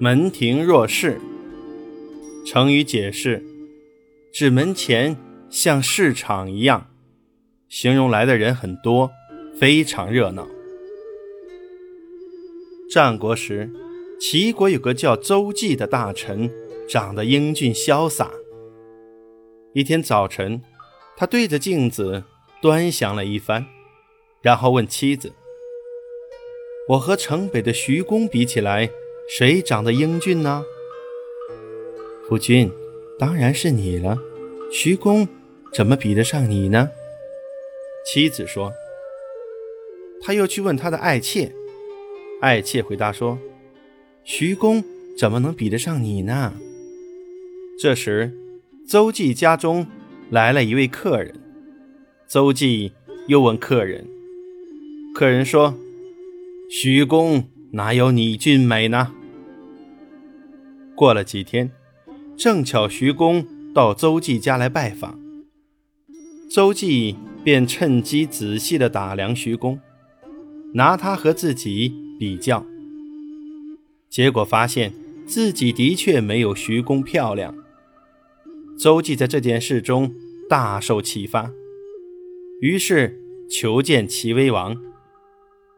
门庭若市。成语解释：指门前像市场一样，形容来的人很多，非常热闹。战国时，齐国有个叫邹忌的大臣，长得英俊潇洒。一天早晨，他对着镜子端详了一番，然后问妻子：“我和城北的徐公比起来。”谁长得英俊呢？夫君，当然是你了。徐公怎么比得上你呢？妻子说。他又去问他的爱妾，爱妾回答说：“徐公怎么能比得上你呢？”这时，邹忌家中来了一位客人。邹忌又问客人，客人说：“徐公哪有你俊美呢？”过了几天，正巧徐公到邹忌家来拜访，邹忌便趁机仔细地打量徐公，拿他和自己比较，结果发现自己的确没有徐公漂亮。邹忌在这件事中大受启发，于是求见齐威王，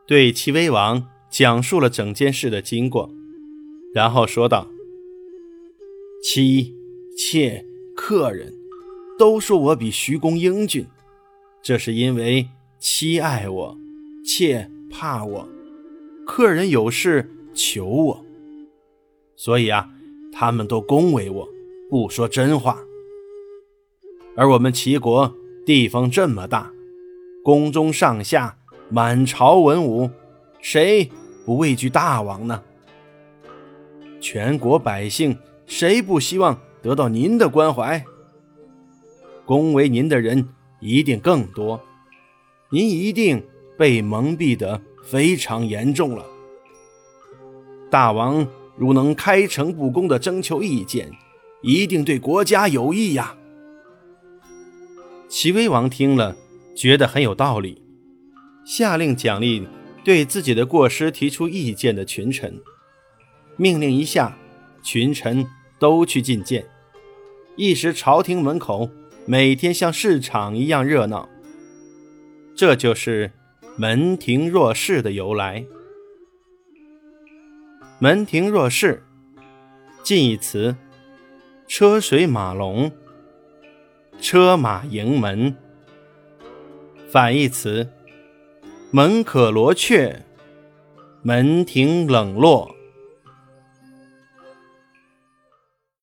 对齐威王讲述了整件事的经过，然后说道。妻、妾、客人，都说我比徐公英俊，这是因为妻爱我，妾怕我，客人有事求我，所以啊，他们都恭维我，不说真话。而我们齐国地方这么大，宫中上下满朝文武，谁不畏惧大王呢？全国百姓。谁不希望得到您的关怀？恭维您的人一定更多，您一定被蒙蔽得非常严重了。大王如能开诚布公地征求意见，一定对国家有益呀。齐威王听了，觉得很有道理，下令奖励对自己的过失提出意见的群臣，命令一下，群臣。都去觐见，一时朝廷门口每天像市场一样热闹。这就是“门庭若市”的由来。“门庭若市”近义词：车水马龙、车马迎门；反义词：门可罗雀、门庭冷落。